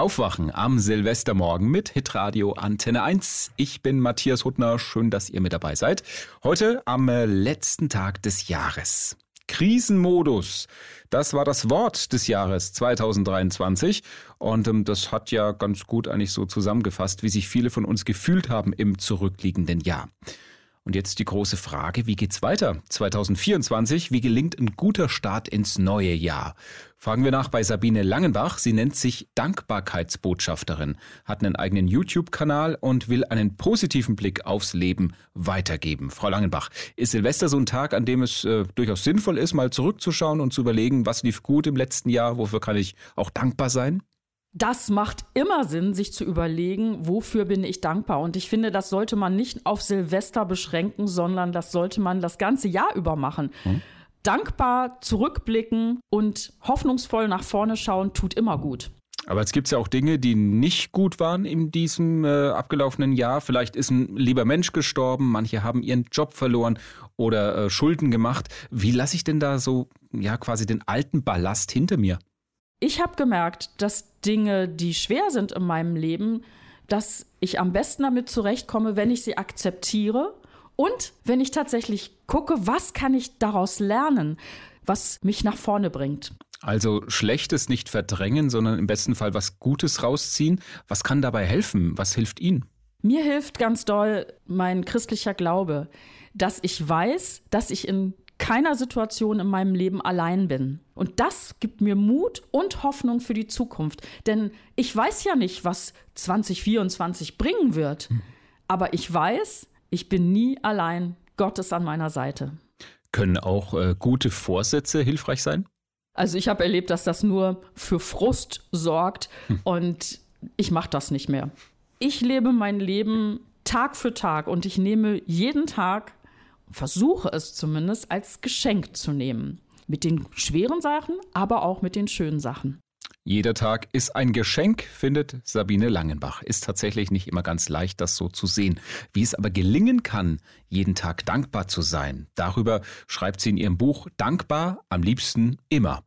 Aufwachen am Silvestermorgen mit Hitradio Antenne 1. Ich bin Matthias Huttner. Schön, dass ihr mit dabei seid. Heute am äh, letzten Tag des Jahres. Krisenmodus. Das war das Wort des Jahres 2023 und ähm, das hat ja ganz gut eigentlich so zusammengefasst, wie sich viele von uns gefühlt haben im zurückliegenden Jahr. Und jetzt die große Frage, wie geht's weiter? 2024, wie gelingt ein guter Start ins neue Jahr? Fragen wir nach bei Sabine Langenbach. Sie nennt sich Dankbarkeitsbotschafterin, hat einen eigenen YouTube-Kanal und will einen positiven Blick aufs Leben weitergeben. Frau Langenbach, ist Silvester so ein Tag, an dem es äh, durchaus sinnvoll ist, mal zurückzuschauen und zu überlegen, was lief gut im letzten Jahr, wofür kann ich auch dankbar sein? Das macht immer Sinn, sich zu überlegen, wofür bin ich dankbar. Und ich finde, das sollte man nicht auf Silvester beschränken, sondern das sollte man das ganze Jahr über machen. Hm. Dankbar zurückblicken und hoffnungsvoll nach vorne schauen, tut immer gut. Aber es gibt ja auch Dinge, die nicht gut waren in diesem äh, abgelaufenen Jahr. Vielleicht ist ein lieber Mensch gestorben, manche haben ihren Job verloren oder äh, Schulden gemacht. Wie lasse ich denn da so ja quasi den alten Ballast hinter mir? Ich habe gemerkt, dass Dinge, die schwer sind in meinem Leben, dass ich am besten damit zurechtkomme, wenn ich sie akzeptiere und wenn ich tatsächlich gucke, was kann ich daraus lernen, was mich nach vorne bringt. Also Schlechtes nicht verdrängen, sondern im besten Fall was Gutes rausziehen. Was kann dabei helfen? Was hilft Ihnen? Mir hilft ganz doll mein christlicher Glaube, dass ich weiß, dass ich in keiner Situation in meinem Leben allein bin. Und das gibt mir Mut und Hoffnung für die Zukunft. Denn ich weiß ja nicht, was 2024 bringen wird. Aber ich weiß, ich bin nie allein. Gott ist an meiner Seite. Können auch äh, gute Vorsätze hilfreich sein? Also ich habe erlebt, dass das nur für Frust sorgt hm. und ich mache das nicht mehr. Ich lebe mein Leben Tag für Tag und ich nehme jeden Tag versuche es zumindest als Geschenk zu nehmen. Mit den schweren Sachen, aber auch mit den schönen Sachen. Jeder Tag ist ein Geschenk, findet Sabine Langenbach. Ist tatsächlich nicht immer ganz leicht, das so zu sehen. Wie es aber gelingen kann, jeden Tag dankbar zu sein, darüber schreibt sie in ihrem Buch Dankbar am liebsten immer.